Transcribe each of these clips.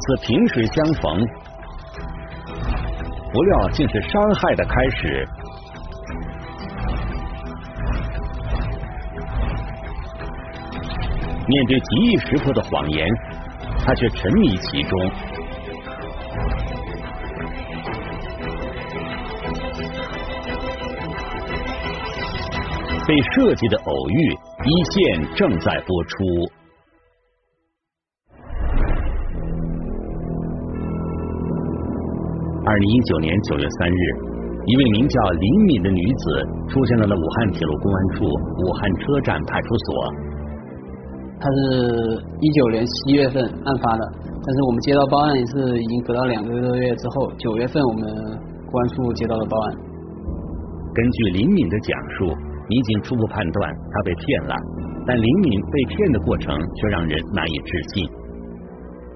此萍水相逢，不料竟是伤害的开始。面对极易识破的谎言，他却沉迷其中。被设计的偶遇，一线正在播出。二零一九年九月三日，一位名叫林敏的女子出现在了武汉铁路公安处武汉车站派出所。她是一九年七月份案发的，但是我们接到报案也是已经隔到两个多月之后，九月份我们公安处接到了报案。根据林敏的讲述，民警初步判断她被骗了，但林敏被骗的过程却让人难以置信。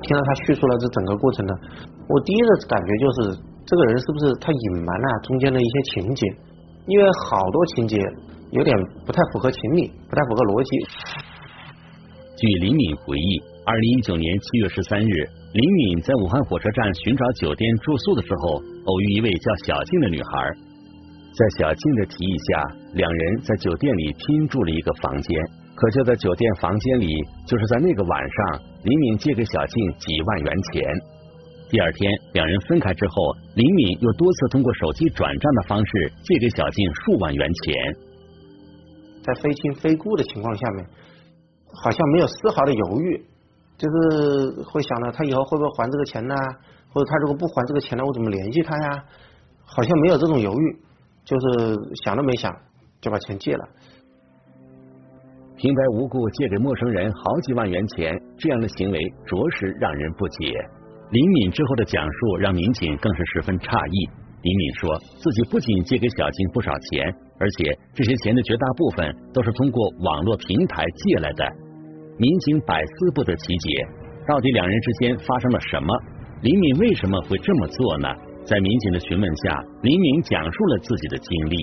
听到他叙述了这整个过程呢，我第一个感觉就是这个人是不是他隐瞒了中间的一些情节？因为好多情节有点不太符合情理，不太符合逻辑。据林敏回忆，二零一九年七月十三日，林敏在武汉火车站寻找酒店住宿的时候，偶遇一位叫小静的女孩。在小静的提议下，两人在酒店里拼住了一个房间。可就在酒店房间里，就是在那个晚上，林敏借给小静几万元钱。第二天，两人分开之后，林敏又多次通过手机转账的方式借给小静数万元钱。在非亲非故的情况下面。好像没有丝毫的犹豫，就是会想着他以后会不会还这个钱呢？或者他如果不还这个钱呢，我怎么联系他呀？好像没有这种犹豫，就是想都没想就把钱借了。平白无故借给陌生人好几万元钱，这样的行为着实让人不解。林敏之后的讲述让民警更是十分诧异。林敏说自己不仅借给小静不少钱，而且这些钱的绝大部分都是通过网络平台借来的。民警百思不得其解，到底两人之间发生了什么？林敏为什么会这么做呢？在民警的询问下，林敏讲述了自己的经历。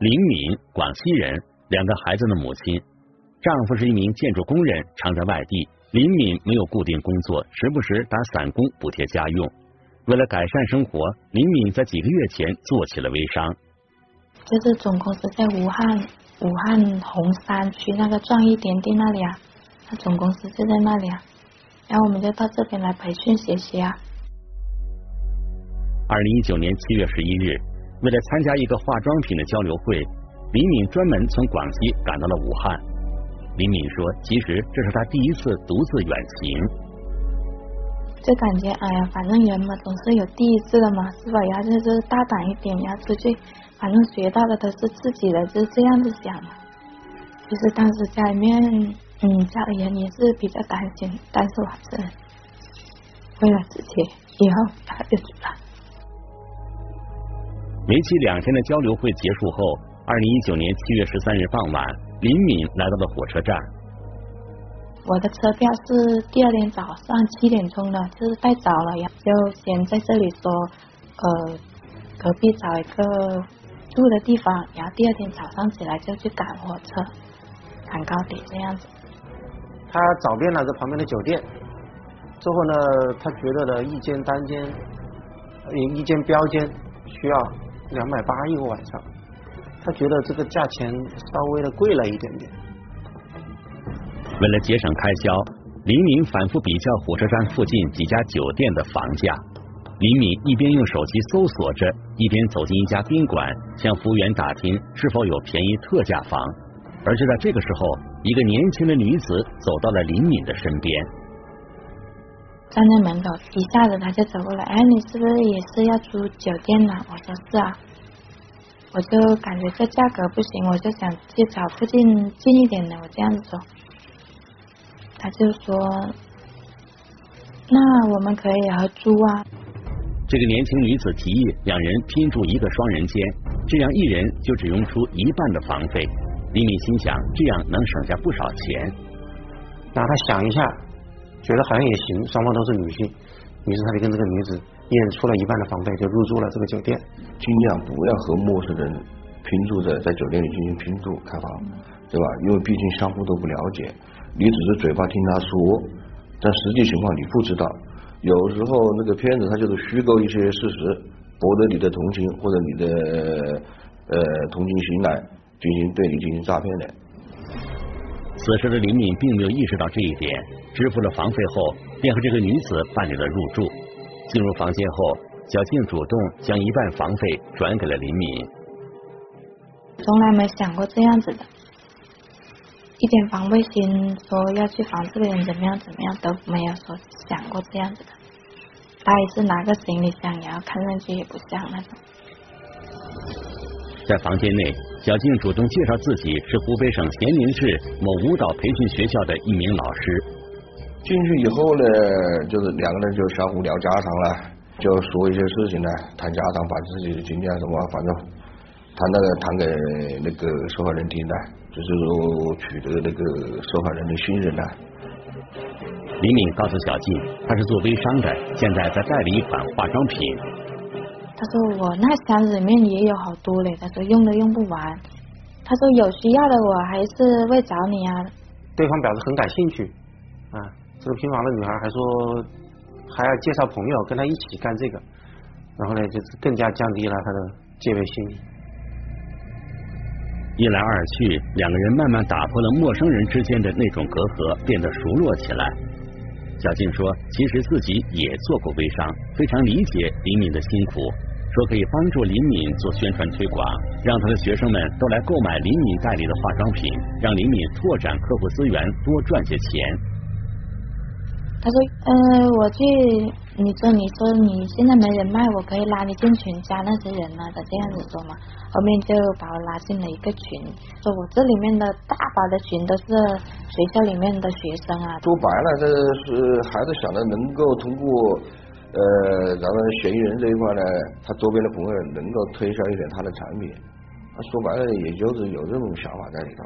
林敏，广西人，两个孩子的母亲，丈夫是一名建筑工人，常在外地。林敏没有固定工作，时不时打散工补贴家用。为了改善生活，林敏在几个月前做起了微商。就是总公司在武汉。武汉洪山区那个创意点地那里啊，他总公司就在那里啊，然后我们就到这边来培训学习啊。二零一九年七月十一日，为了参加一个化妆品的交流会，李敏专门从广西赶到了武汉。李敏说，其实这是他第一次独自远行，就感觉哎呀，反正人嘛总是有第一次的嘛，是吧？然后就是大胆一点，然后出去。反正学到的都是自己的，就是这样子想的。就是当时家里面，嗯，家里人也是比较担心，但是我还是为了自己以后他就知道。为期两天的交流会结束后，二零一九年七月十三日傍晚，林敏来到了火车站。我的车票是第二天早上七点钟的，就是太早了呀，就先在这里说，呃，隔壁找一个。住的地方，然后第二天早上起来就去赶火车，赶高铁这样子。他找遍了这旁边的酒店，之后呢，他觉得呢一间单间，一一间标间需要两百八一个晚上，他觉得这个价钱稍微的贵了一点点。为了节省开销，林明反复比较火车站附近几家酒店的房价。李敏一边用手机搜索着，一边走进一家宾馆，向服务员打听是否有便宜特价房。而就在这个时候，一个年轻的女子走到了李敏的身边，站在门口，一下子他就走过来，哎，你是不是也是要住酒店呢？我说是啊，我就感觉这价格不行，我就想去找附近近一点的，我这样子说，他就说，那我们可以合租啊。这个年轻女子提议两人拼住一个双人间，这样一人就只用出一半的房费。李敏心想，这样能省下不少钱。那他想一下，觉得好像也行。双方都是女性，于是他就跟这个女子一人出了一半的房费，就入住了这个酒店。尽量不要和陌生人拼住在在酒店里进行拼住开房，对吧？因为毕竟相互都不了解。你只是嘴巴听他说，但实际情况你不知道。有时候那个骗子他就是虚构一些事实，博得你的同情或者你的呃同情心来进行对你进行诈骗的。此时的林敏并没有意识到这一点，支付了房费后，便和这个女子办理了入住。进入房间后，小静主动将一半房费转给了林敏。从来没想过这样子的，一点防备心，说要去防这个人怎么样怎么样都没有说想过这样子的。他也是拿个行李箱，然后看上去也不像那种。在房间内，小静主动介绍自己是湖北省咸宁市某舞蹈培训学校的一名老师。进去以后呢，就是两个人就相互聊家常了，就说一些事情呢，谈家常，把自己的经验什么，反正谈那个谈给那个受害人听的，就是说取得那个受害人的信任呢。李敏告诉小静，他是做微商的，现在在代理一款化妆品。他说我那箱子里面也有好多嘞，他说用都用不完。他说有需要的我还是会找你啊。对方表示很感兴趣啊，这个平房的女孩还说还要介绍朋友跟他一起干这个，然后呢就是更加降低了他的戒备心。一来二去，两个人慢慢打破了陌生人之间的那种隔阂，变得熟络起来。小静说，其实自己也做过微商，非常理解李敏的辛苦。说可以帮助林敏做宣传推广，让他的学生们都来购买林敏代理的化妆品，让林敏拓展客户资源，多赚些钱。他说：“呃，我去，你说你说你现在没人脉，我可以拉你进群加那些人啊。”他这样子说嘛，后面就把我拉进了一个群，说我这里面的大把的群都是学校里面的学生啊。说白了，这是孩子想着能够通过。呃，咱们嫌疑人这一块呢，他周边的朋友能够推销一点他的产品，他说白了也就是有这种想法在里头。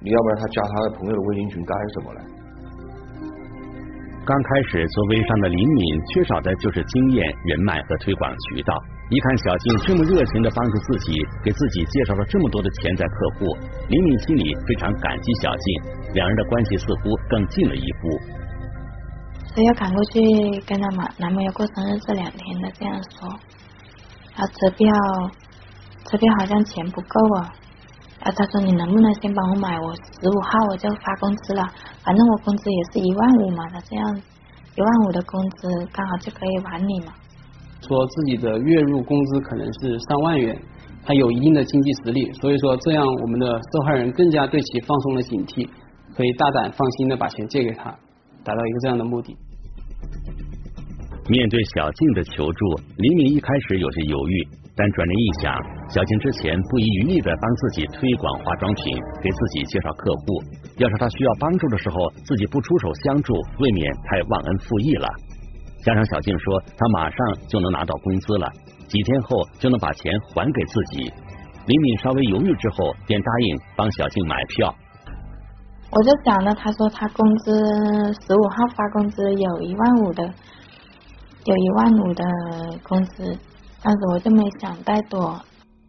你要不然他加他的朋友的微信群干什么呢？刚开始做微商的林敏缺少的就是经验、人脉和推广渠道。一看小静这么热情的帮助自己，给自己介绍了这么多的潜在客户，林敏心里非常感激小静，两人的关系似乎更近了一步。说要赶过去跟他男男朋友过生日这两天的这样说，他车票车票好像钱不够啊，然后他说你能不能先帮我买，我十五号我就发工资了，反正我工资也是一万五嘛，他这样一万五的工资刚好就可以还你嘛。说自己的月入工资可能是上万元，他有一定的经济实力，所以说这样我们的受害人更加对其放松了警惕，可以大胆放心的把钱借给他。达到一个这样的目的。面对小静的求助，李敏一开始有些犹豫，但转念一想，小静之前不遗余力的帮自己推广化妆品，给自己介绍客户，要是他需要帮助的时候，自己不出手相助，未免太忘恩负义了。加上小静说，她马上就能拿到工资了，几天后就能把钱还给自己。李敏稍微犹豫之后，便答应帮小静买票。我就想着，他说他工资十五号发工资有一万五的，有一万五的工资，但是我就没想太多。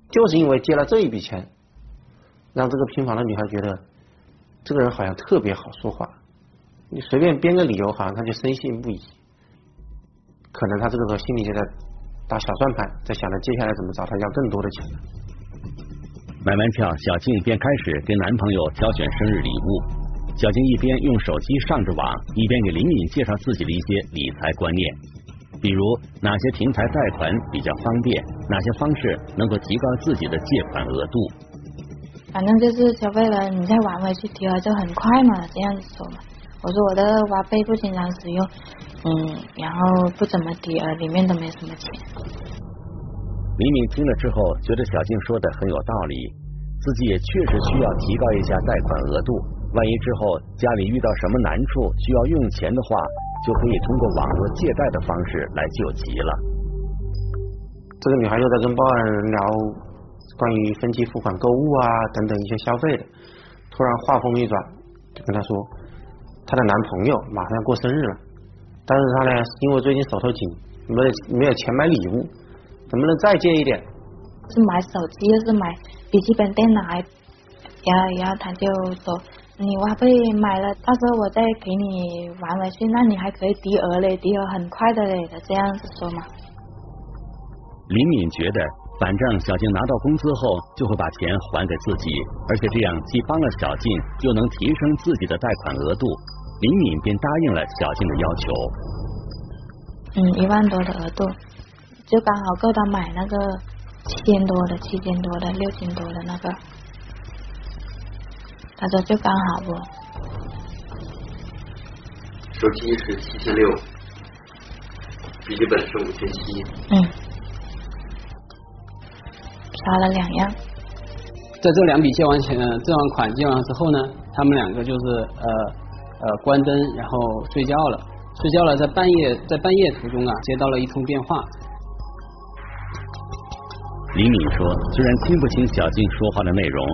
就是因为借了这一笔钱，让这个平房的女孩觉得这个人好像特别好说话，你随便编个理由，好像他就深信不疑。可能他这个时候心里就在打小算盘，在想着接下来怎么找她要更多的钱。买完票，小静便开始给男朋友挑选生日礼物。小静一边用手机上着网，一边给林敏介绍自己的一些理财观念，比如哪些平台贷款比较方便，哪些方式能够提高自己的借款额度。反正就是消费了，你再往回去提了就很快嘛，这样子说嘛。我说我的花呗不经常使用，嗯，然后不怎么提，呃，里面都没什么钱。李敏听了之后，觉得小静说的很有道理，自己也确实需要提高一下贷款额度。万一之后家里遇到什么难处需要用钱的话，就可以通过网络借贷的方式来救急了。这个女孩又在跟报案人聊关于分期付款购物啊等等一些消费的，突然话锋一转，就跟她说，她的男朋友马上要过生日了，但是她呢，因为最近手头紧，没有没有钱买礼物。能不能再借一点？是买手机，又是买笔记本电脑，然后然后他就说你挖贝买了，到时候我再给你还回去，那你还可以抵额嘞，抵额很快的嘞，的这样子说嘛。林敏觉得，反正小静拿到工资后就会把钱还给自己，而且这样既帮了小静，又能提升自己的贷款额度，林敏便答应了小静的要求。嗯，一万多的额度，就刚好够他买那个七千多的、七千多的、六千多的那个。他说就刚好不？手机是七千六，笔记本是五千七。嗯。刷了两样，在这两笔借完钱、这完款借完之后呢，他们两个就是呃呃关灯，然后睡觉了。睡觉了，在半夜在半夜途中啊，接到了一通电话。李敏说，虽然听不清小静说话的内容，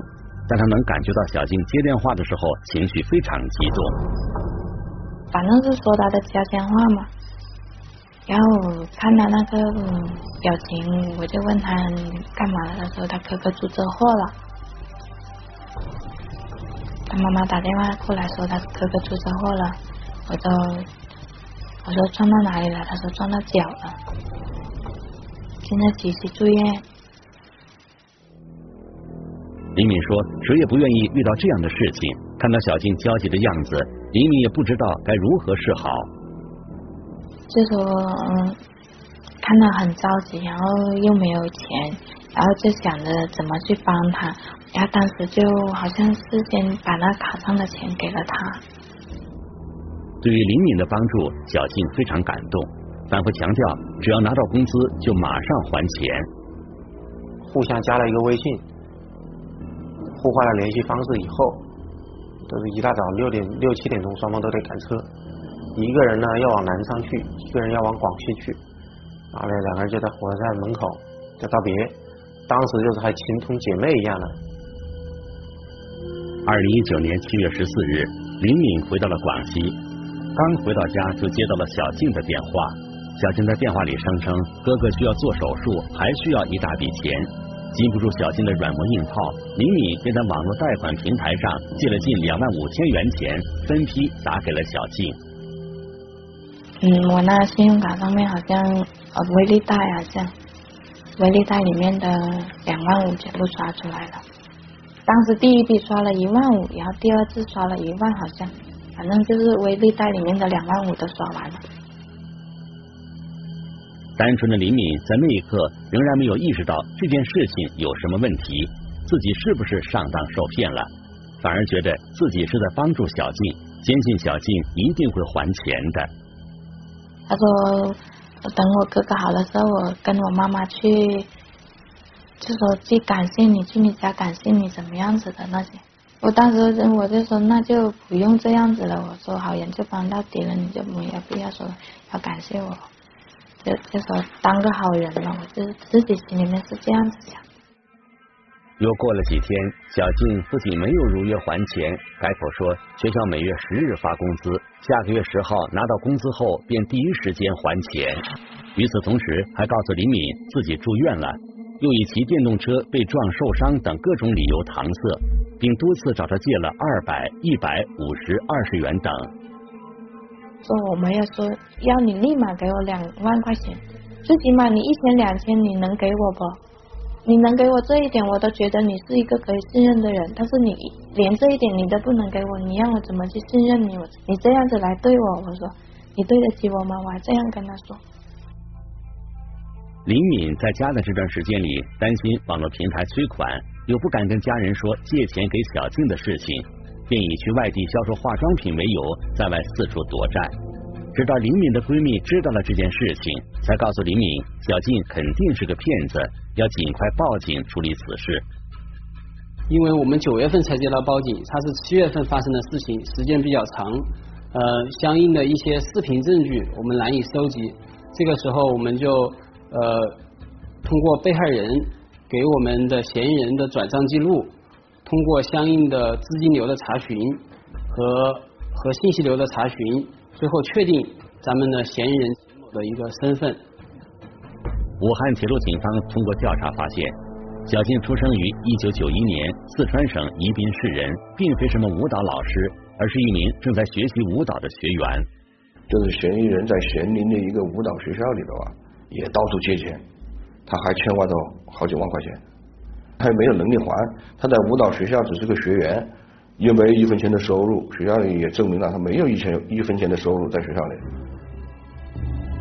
但他能感觉到小静接电话的时候情绪非常激动。反正是说他的家乡话嘛。然后看他那个表情，我就问他干嘛了。他说他哥哥出车祸了。他妈妈打电话过来说他哥哥出车祸了。我说我说撞到哪里了？他说撞到脚了。现在急需住院。李敏说：“谁也不愿意遇到这样的事情。看到小静焦急的样子，李敏也不知道该如何是好。”就说嗯，看到很着急，然后又没有钱，然后就想着怎么去帮他，然后当时就好像事先把那卡上的钱给了他。对于李敏的帮助，小静非常感动，反复强调只要拿到工资就马上还钱。互相加了一个微信，互换了联系方式以后，都是一大早六点六七点钟，双方都得赶车。一个人呢要往南昌去，一个人要往广西去，然后呢两个人就在火车站门口就道别，当时就是还情同姐妹一样的。二零一九年七月十四日，林敏回到了广西，刚回到家就接到了小静的电话。小静在电话里声称哥哥需要做手术，还需要一大笔钱，禁不住小静的软磨硬泡，李敏便在网络贷款平台上借了近两万五千元钱，分批打给了小静。嗯，我那信用卡上面好像呃微利贷好像，微利贷里面的两万五全部刷出来了。当时第一笔刷了一万五，然后第二次刷了一万，好像反正就是微利贷里面的两万五都刷完了。单纯的李敏在那一刻仍然没有意识到这件事情有什么问题，自己是不是上当受骗了，反而觉得自己是在帮助小静，坚信小静一定会还钱的。他说：“等我哥哥好的时候，我跟我妈妈去，就说去感谢你，去你家感谢你，怎么样子的那些。我当时我就说那就不用这样子了。我说好人就帮到底了，你就没有必要说要感谢我，就就说当个好人了。我就自己心里面是这样子想。”又过了几天，小静不仅没有如约还钱，改口说学校每月十日发工资，下个月十号拿到工资后便第一时间还钱。与此同时，还告诉李敏自己住院了，又以骑电动车被撞受伤等各种理由搪塞，并多次找他借了二百、一百、五十、二十元等。说我没有说要你立马给我两万块钱，最起码你一千两千你能给我不？你能给我这一点，我都觉得你是一个可以信任的人。但是你连这一点你都不能给我，你让我怎么去信任你？我你这样子来对我，我说你对得起我吗？我还这样跟他说。林敏在家的这段时间里，担心网络平台催款，又不敢跟家人说借钱给小静的事情，便以去外地销售化妆品为由，在外四处躲债。直到李敏的闺蜜知道了这件事情，才告诉李敏，小静肯定是个骗子，要尽快报警处理此事。因为我们九月份才接到报警，它是七月份发生的事情，时间比较长，呃，相应的一些视频证据我们难以收集。这个时候，我们就呃通过被害人给我们的嫌疑人的转账记录，通过相应的资金流的查询和和信息流的查询。最后确定咱们的嫌疑人的一个身份。武汉铁路警方通过调查发现，小静出生于一九九一年，四川省宜宾市人，并非什么舞蹈老师，而是一名正在学习舞蹈的学员。这个嫌疑人在咸宁的一个舞蹈学校里头啊，也到处借钱，他还欠外头好几万块钱，他也没有能力还。他在舞蹈学校只是个学员，又没有一分钱的收入，学校里也证明了他没有一钱一分钱的收入在学校里。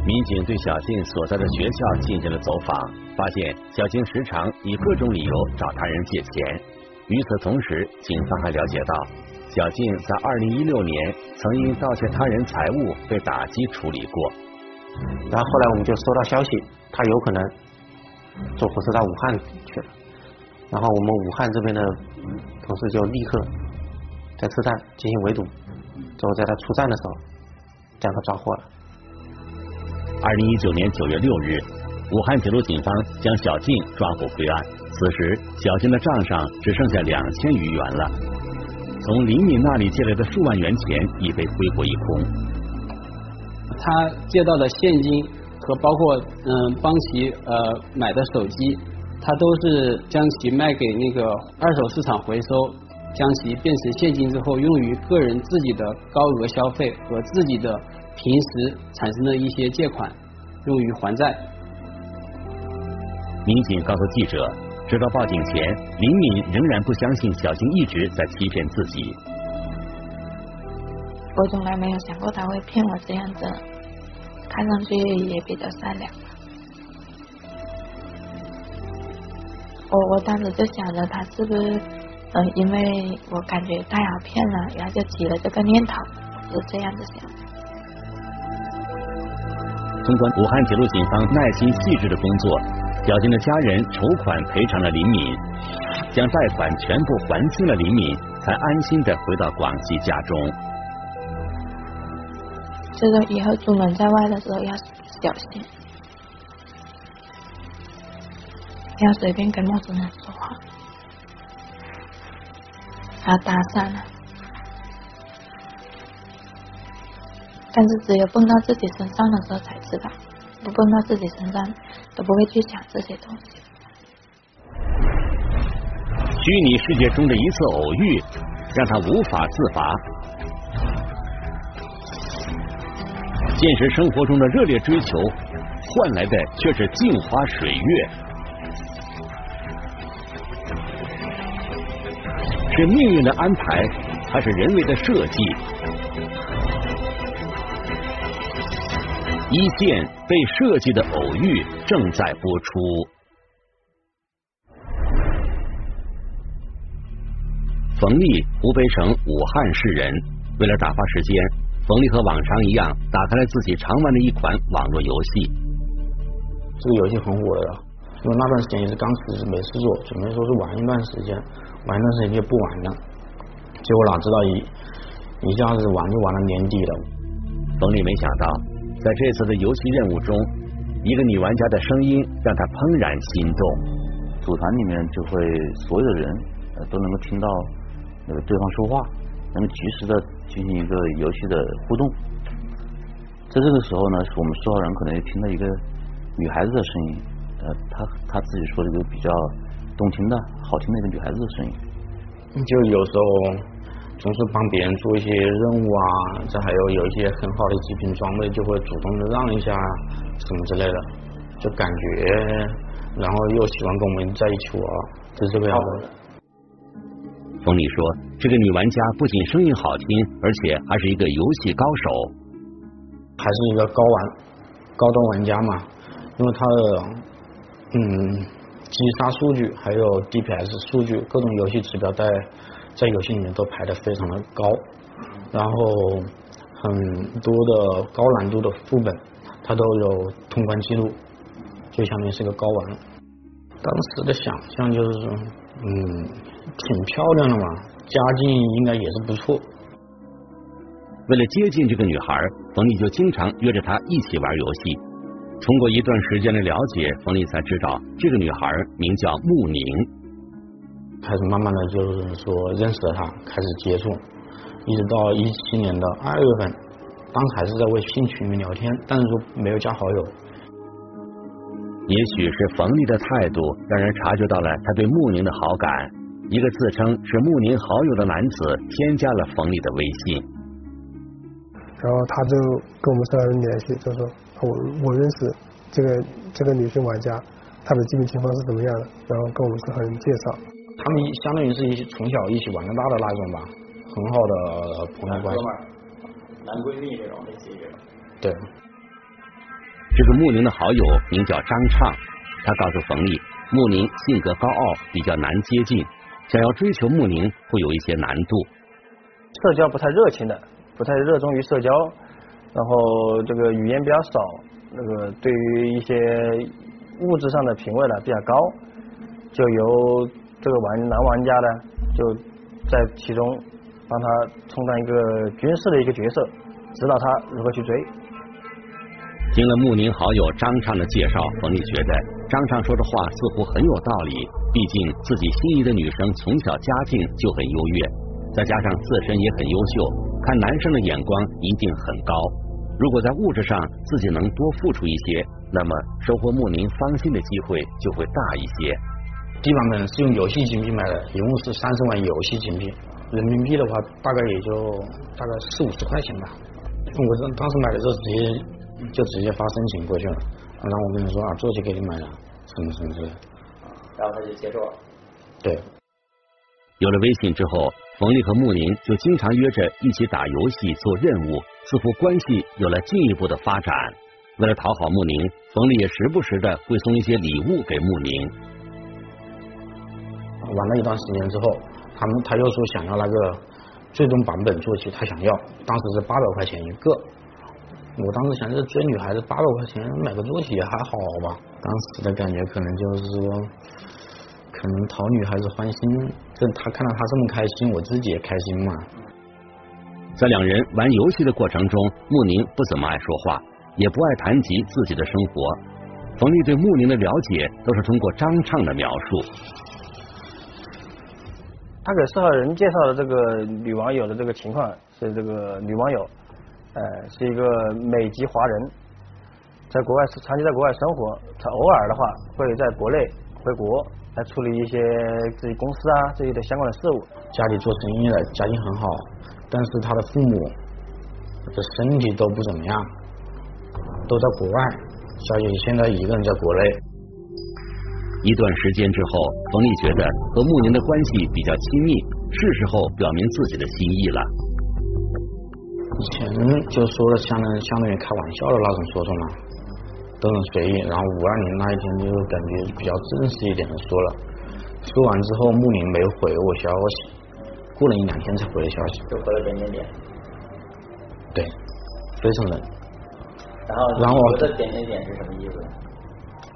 民警对小静所在的学校进行了走访，发现小静时常以各种理由找他人借钱。与此同时，警方还了解到，小静在二零一六年曾因盗窃他人财物被打击处理过。然后后来我们就收到消息，他有可能坐火车到武汉。然后我们武汉这边的同事就立刻在车站进行围堵，最后在他出站的时候将他抓获了。二零一九年九月六日，武汉铁路警方将小静抓获归案。此时，小静的账上只剩下两千余元了。从李敏那里借来的数万元钱已被挥霍一空。他借到的现金和包括嗯帮其呃买的手机，他都是将其卖给那个二手市场回收，将其变成现金之后，用于个人自己的高额消费和自己的。平时产生的一些借款用于还债。民警告诉记者，直到报警前，林敏仍然不相信小静一直在欺骗自己。我从来没有想过他会骗我这样子，看上去也比较善良。我我当时就想着他是不是嗯，因为我感觉太好骗了，然后就起了这个念头，是这样子想。通过武汉铁路警方耐心细致的工作，小金的家人筹款赔偿了林敏，将贷款全部还清了，林敏才安心的回到广西家中。这个以后出门在外的时候要小心，不要随便跟陌生人说话，要搭讪了。但是只有蹦到自己身上的时候才知道，不蹦到自己身上都不会去想这些东西。虚拟世界中的一次偶遇，让他无法自拔；现实生活中的热烈追求，换来的却是镜花水月。是命运的安排，还是人为的设计？一线被设计的偶遇正在播出。冯丽，湖北省武汉市人。为了打发时间，冯丽和往常一样，打开了自己常玩的一款网络游戏。这个游戏很火的，因为那段时间也是刚辞职没事做，准备说是玩一段时间，玩一段时间就不玩了。结果哪知道一一下子玩就玩到年底了。冯丽没想到。在这次的游戏任务中，一个女玩家的声音让她怦然心动。组团里面就会所有的人都能够听到那个对方说话，能够及时的进行一个游戏的互动。在这个时候呢，我们说话人可能也听到一个女孩子的声音，呃，她她自己说的一个比较动听的好听的一个女孩子的声音。就有时候。总是帮别人做一些任务啊，这还有有一些很好的极品装备，就会主动的让一下什么之类的，就感觉，然后又喜欢跟我们在一起玩，就是这个样子。冯丽说，这个女玩家不仅声音好听，而且还是一个游戏高手，还是一个高玩高端玩家嘛，因为她的嗯击杀数据还有 DPS 数据各种游戏指标在。在游戏里面都排的非常的高，然后很多的高难度的副本，它都有通关记录，就相当于是个高玩。当时的想象就是说，嗯，挺漂亮的嘛，家境应该也是不错。为了接近这个女孩，冯丽就经常约着她一起玩游戏。通过一段时间的了解，冯丽才知道这个女孩名叫穆宁。开始慢慢的就是说认识了她，开始接触，一直到一七年的二月份，当时还是在微信群里面聊天，但是说没有加好友。也许是冯丽的态度让人察觉到了他对穆宁的好感。一个自称是穆宁好友的男子添加了冯丽的微信，然后他就跟我们三个人联系，就说我我认识这个这个女性玩家，她的基本情况是怎么样的，然后跟我们四个人介绍。他们相当于是一起从小一起玩到大的那种吧，很好的朋友关系。男闺蜜这种类似于这种。对。这个穆宁的好友名叫张畅，他告诉冯丽，穆宁性格高傲，比较难接近，想要追求穆宁会有一些难度。社交不太热情的，不太热衷于社交，然后这个语言比较少，那个对于一些物质上的品味呢比较高，就由这个玩男玩家呢就在其中帮他充当一个军事的一个角色，指导他如何去追。听了穆宁好友张畅的介绍，冯丽觉得张畅说的话似乎很有道理。毕竟自己心仪的女生从小家境就很优越，再加上自身也很优秀，看男生的眼光一定很高。如果在物质上自己能多付出一些，那么收获穆宁芳心的机会就会大一些。地方呢是用游戏金币买的，一共是三十万游戏金币，人民币的话大概也就大概四五十块钱吧。我当时买的时候直接。就直接发申请过去了，然后我跟他说啊，这就给你买了，什么什么之类，然后他就接受了。对，有了微信之后，冯丽和穆宁就经常约着一起打游戏、做任务，似乎关系有了进一步的发展。为了讨好穆宁，冯丽也时不时的会送一些礼物给穆宁。玩了一段时间之后，他们他又说想要那个最终版本坐骑，他想要，当时是八百块钱一个。我当时想着追女孩子八百块钱买个坐骑也还好吧，当时的感觉可能就是说，可能讨女孩子欢心，这他看到他这么开心，我自己也开心嘛。在两人玩游戏的过程中，穆宁不怎么爱说话，也不爱谈及自己的生活。冯丽对穆宁的了解都是通过张畅的描述。他给受害人介绍的这个女网友的这个情况是这个女网友。呃，是一个美籍华人，在国外是长期在国外生活，她偶尔的话会在国内回国来处理一些自己公司啊这些的相关的事务。家里做生意的，家境很好，但是他的父母的身体都不怎么样，都在国外，小姐现在一个人在国内。一段时间之后，冯丽觉得和穆宁的关系比较亲密，是时候表明自己的心意了。以前就说了相当相当于开玩笑的那种说说嘛，都很随意。然后五二零那一天就感觉比较正式一点的说了。说完之后，穆林没回我消息，过了一两天才回的消息。就回了点点点。对，非常冷。然后，然后我的点点点是什么意思？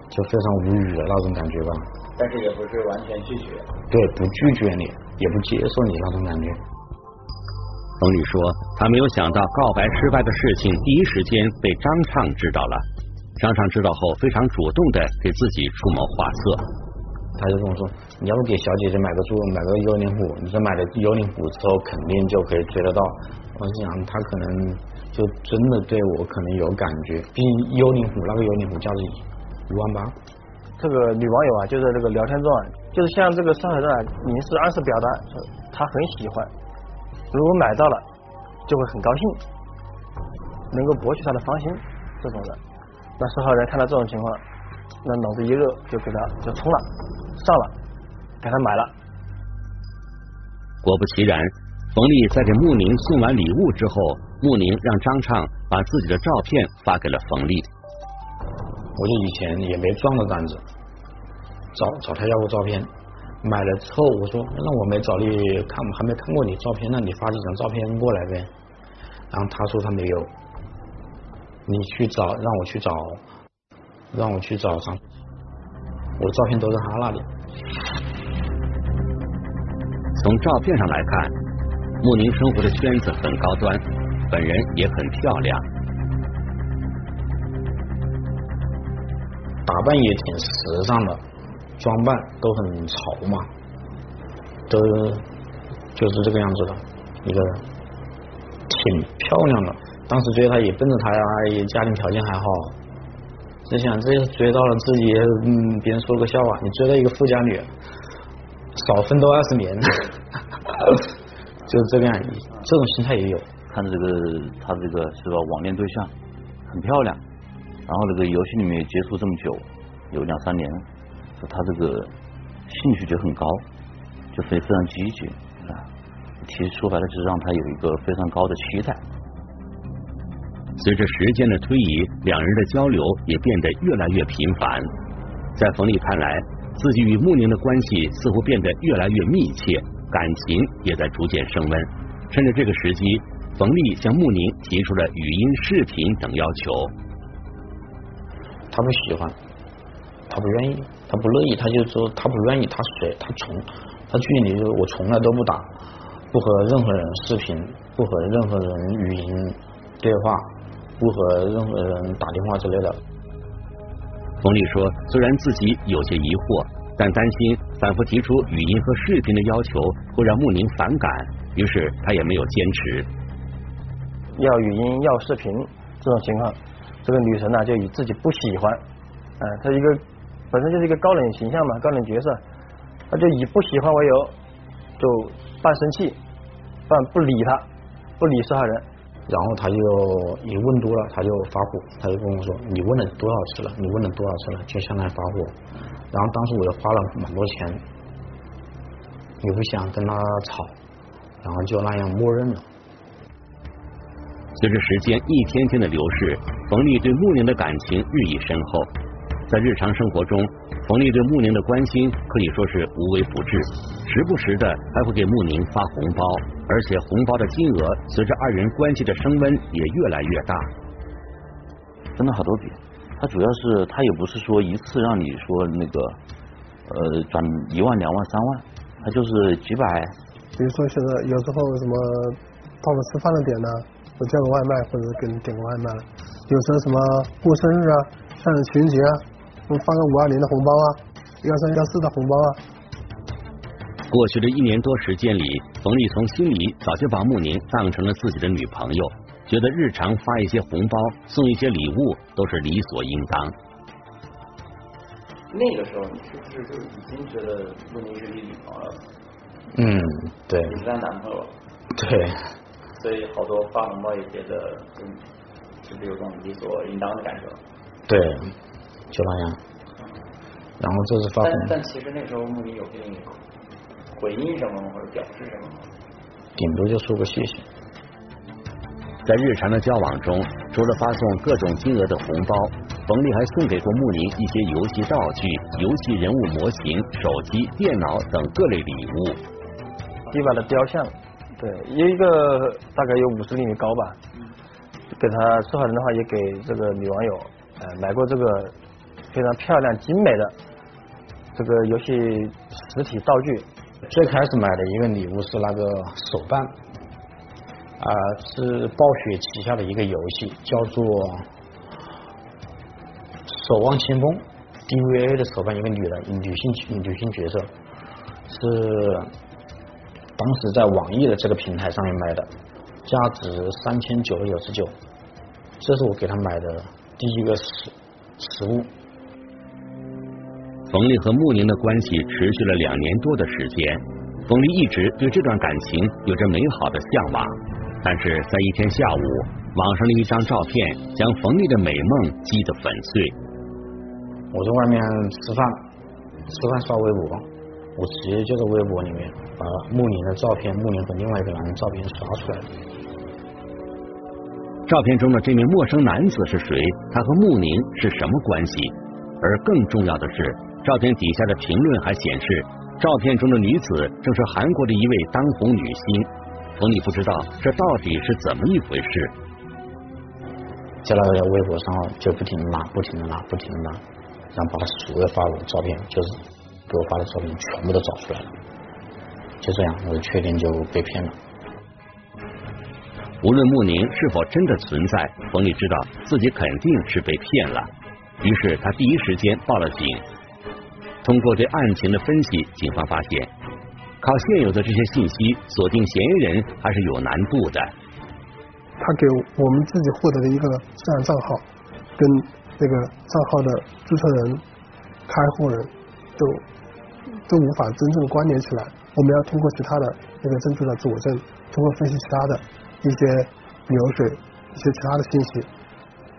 就非常无语的那种感觉吧。但是也不是完全拒绝。对，不拒绝你，也不接受你那种感觉。冯宇说：“他没有想到告白失败的事情第一时间被张畅知道了。张畅知道后，非常主动的给自己出谋划策。他就跟我说：‘你要不给小姐姐买个猪，买个幽灵虎？你这买了幽灵虎之后，肯定就可以追得到。’我想他可能就真的对我可能有感觉。毕竟幽灵虎那个幽灵虎价值一万八。这个女网友啊，就在这个聊天中啊，就是向这个受害人啊明示暗示表达，她很喜欢。”如果买到了，就会很高兴，能够博取她的芳心，这种的。那受害人看到这种情况，那脑子一热就给他就冲了，上了，给他买了。果不其然，冯丽在给穆宁送完礼物之后，穆宁让张畅把自己的照片发给了冯丽。我就以前也没撞过单子，找找他要过照片。买了之后，我说那我没找你看，还没看过你照片，那你发几张照片过来呗。然后他说他没有，你去找，让我去找，让我去找上，我的照片都在他那里。从照片上来看，穆宁生活的圈子很高端，本人也很漂亮，打扮也挺时尚的。装扮都很潮嘛，都就是这个样子的，一个人挺漂亮的。当时追她也奔着她呀，也家庭条件还好，只想这追到了自己，嗯，别人说个笑话，你追了一个富家女，少奋斗二十年，就是这个样，这种心态也有。看这个他这个是吧，网恋对象很漂亮，然后这个游戏里面接触这么久，有两三年，他这个兴趣就很高，就非非常积极啊。其实说白了就是让他有一个非常高的期待。随着时间的推移，两人的交流也变得越来越频繁。在冯丽看来，自己与穆宁的关系似乎变得越来越密切，感情也在逐渐升温。趁着这个时机，冯丽向穆宁提出了语音、视频等要求。他不喜欢，他不愿意，他不乐意，他就说他不愿意，他随他从他距离就我从来都不打，不和任何人视频，不和任何人语音对话。不和任何人打电话之类的。冯丽说：“虽然自己有些疑惑，但担心反复提出语音和视频的要求会让穆宁反感，于是他也没有坚持。要语音要视频这种情况，这个女神呢就以自己不喜欢，啊，她一个本身就是一个高冷形象嘛，高冷角色，她就以不喜欢为由，就半生气，半不理他，不理受害人。”然后他就一问多了，他就发火，他就跟我说：“你问了多少次了？你问了多少次了？”就相当于发火。然后当时我又花了蛮多钱，也不想跟他吵，然后就那样默认了。随着时间一天天的流逝，冯丽对穆宁的感情日益深厚。在日常生活中，冯丽对穆宁的关心可以说是无微不至，时不时的还会给穆宁发红包，而且红包的金额随着二人关系的升温也越来越大，分了好多笔。他主要是他也不是说一次让你说那个呃转一万两万三万，他就是几百。比如说现在有时候什么到了吃饭的点呢，我叫个外卖或者给你点个外卖，有时候什么过生日啊，像情人节啊。我发个五二零的红包啊，幺三幺四的红包啊。过去的一年多时间里，冯丽从心里早就把穆宁当成了自己的女朋友，觉得日常发一些红包、送一些礼物都是理所应当。那个时候，你是不是就已经觉得穆宁是你女朋友了？嗯，对。你是他男朋友。对。所以好多发红包也觉得，就是有种理所应当的感受。对。就那样，然后这是发但但其实那时候穆宁有给你回应什么或者表示什么吗？顶多就说个谢谢。在日常的交往中，除了发送各种金额的红包，冯丽还送给过穆宁一些游戏道具、游戏人物模型、手机、电脑等各类礼物。迪瓦的雕像，对，有一个大概有五十厘米高吧。给他受害人的话，也给这个女网友呃买过这个。非常漂亮精美的这个游戏实体道具。最开始买的一个礼物是那个手办，啊，是暴雪旗下的一个游戏，叫做《守望先锋》DVA 的手办，一个女的女性女性角色，是当时在网易的这个平台上面买的，价值三千九百九十九，这是我给他买的第一个实实物。冯丽和穆宁的关系持续了两年多的时间，冯丽一直对这段感情有着美好的向往，但是在一天下午，网上的一张照片将冯丽的美梦击得粉碎。我在外面吃饭，吃饭刷微博，我直接就在微博里面把穆宁的照片、穆宁和另外一个男人照片刷出来了。照片中的这名陌生男子是谁？他和穆宁是什么关系？而更重要的是。照片底下的评论还显示，照片中的女子正是韩国的一位当红女星。冯丽不知道这到底是怎么一回事，在那个微博上就不停的拉，不停的拉，不停的拉，然后把他所有发的照片，就是给我发的照片全部都找出来了。就这样，我确定就被骗了。无论穆宁是否真的存在，冯丽知道自己肯定是被骗了，于是他第一时间报了警。通过对案情的分析，警方发现，靠现有的这些信息锁定嫌疑人还是有难度的。他给我们自己获得的一个私人账号，跟这个账号的注册人、开户人都都无法真正关联起来。我们要通过其他的那个证据的佐证，通过分析其他的一些流水、一些其他的信息，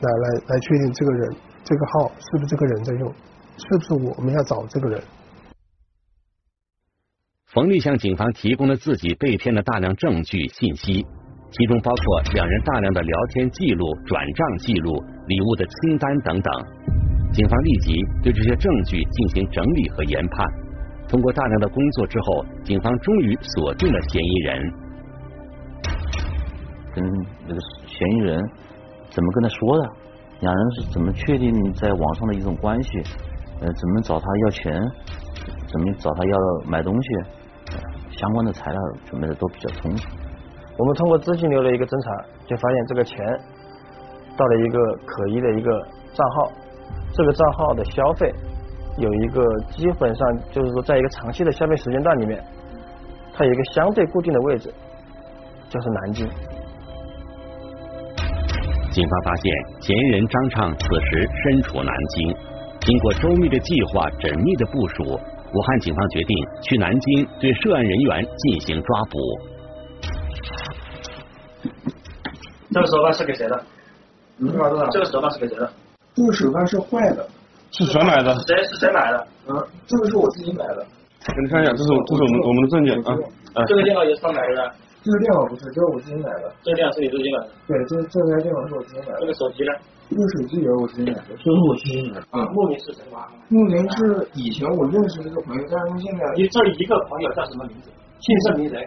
来来来确定这个人这个号是不是这个人在用，是不是我们要找这个人。冯丽向警方提供了自己被骗的大量证据信息，其中包括两人大量的聊天记录、转账记录、礼物的清单等等。警方立即对这些证据进行整理和研判。通过大量的工作之后，警方终于锁定了嫌疑人。跟那个嫌疑人怎么跟他说的？两人是怎么确定在网上的一种关系？呃，怎么找他要钱？怎么找他要买东西？相关的材料准备的都比较充足。我们通过资金流的一个侦查，就发现这个钱到了一个可疑的一个账号，这个账号的消费有一个基本上就是说，在一个长期的消费时间段里面，它有一个相对固定的位置，就是南京。警方发现，嫌疑人张畅此时身处南京，经过周密的计划、缜密的部署。武汉警方决定去南京对涉案人员进行抓捕。这个手办是给谁的？这个手办是给谁的？这个手办是坏的。是谁买的？谁是谁买的？嗯，这个是我自己买的。给你看一下，这是这是我们我们的证件啊。这个电脑也是他买的。这个电脑不是，这是我自己买的。这个电脑是你自己买的？对，这这台电脑是我自己买的。这个手机呢？这个手机也是我自己买的，这是我自己买的。啊，牧民是谁？牧民是以前我认识的一个朋友，但是他现在你这一个朋友叫什么名字？姓甚名谁？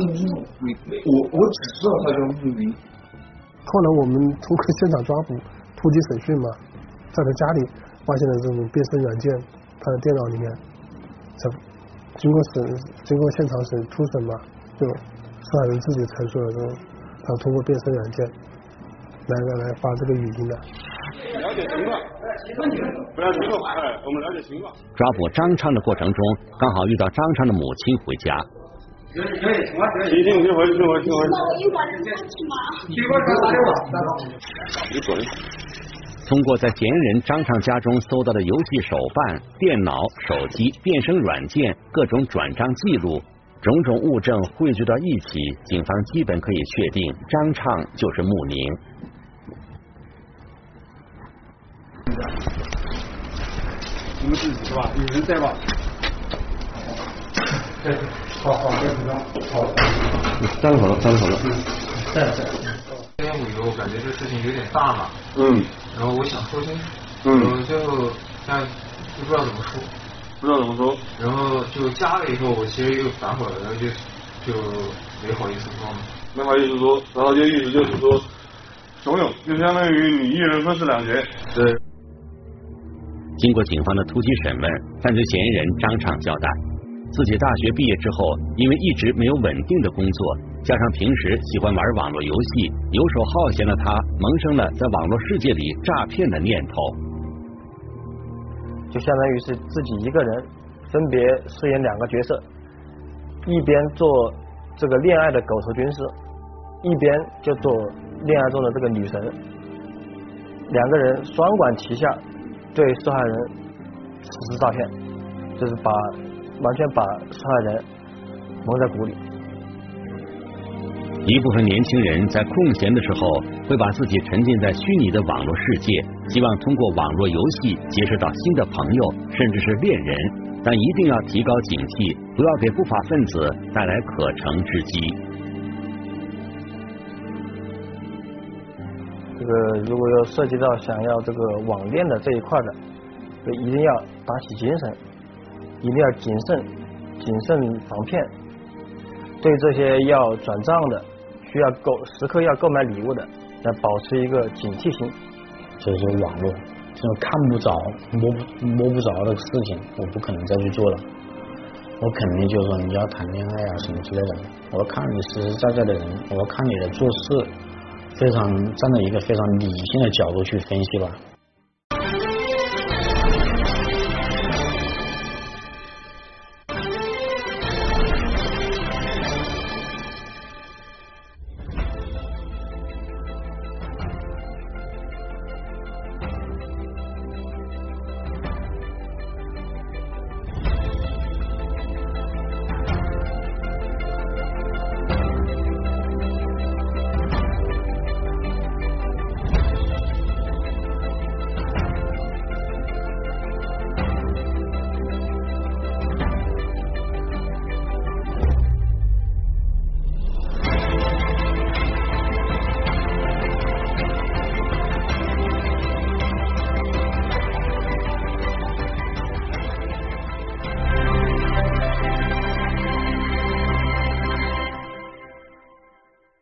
姓穆，我我只知道他叫牧民。后来我们通过现场抓捕、突击审讯嘛，在他家里发现了这种变身软件，他的电脑里面，在经过审、经过现场审初审嘛，就受害人自己陈述了这种，他通过变身软件。来来来，发这个语音的。了解情况，不要激动，哎，我们了解情况。抓捕张畅的过程中，刚好遇到张畅的母亲回家。可以可以，行吧，行，行，听回去，回去，回去。那我一会儿就过去吗？一会儿打电话。你滚。通过在嫌疑人张畅家中搜到的游戏手办、电脑、手机、变声软件、各种转账记录。种种物证汇聚到一起，警方基本可以确定张畅就是穆宁。你们自己是吧？有人在吧？对，好好，别紧张，好。站好了，站好了。在在。今天我我感觉这事情有点大嘛。嗯。然后我想说清楚。嗯。我就但不知道怎么说。不知道怎么说。然后就加了以后，我其实又反悔了，然后就就没好意思说嘛。没好意思说，然后就意思就是说，怂恿，就相当于你一人分饰两角。对。经过警方的突击审问，犯罪嫌疑人张畅交代，自己大学毕业之后，因为一直没有稳定的工作，加上平时喜欢玩网络游戏，游手好闲的他，萌生了在网络世界里诈骗的念头。就相当于是自己一个人分别饰演两个角色，一边做这个恋爱的狗头军师，一边就做恋爱中的这个女神，两个人双管齐下，对受害人实施诈骗，就是把完全把受害人蒙在鼓里。一部分年轻人在空闲的时候，会把自己沉浸在虚拟的网络世界，希望通过网络游戏结识到新的朋友，甚至是恋人。但一定要提高警惕，不要给不法分子带来可乘之机。这个如果要涉及到想要这个网恋的这一块的，就一定要打起精神，一定要谨慎，谨慎防骗。对这些要转账的。需要购时刻要购买礼物的，要保持一个警惕心。所以说，网络这种看不着、摸不摸不着的事情，我不可能再去做了。我肯定就是说，你要谈恋爱啊什么之类的，我要看你实实在在的人，我要看你的做事，非常站在一个非常理性的角度去分析吧。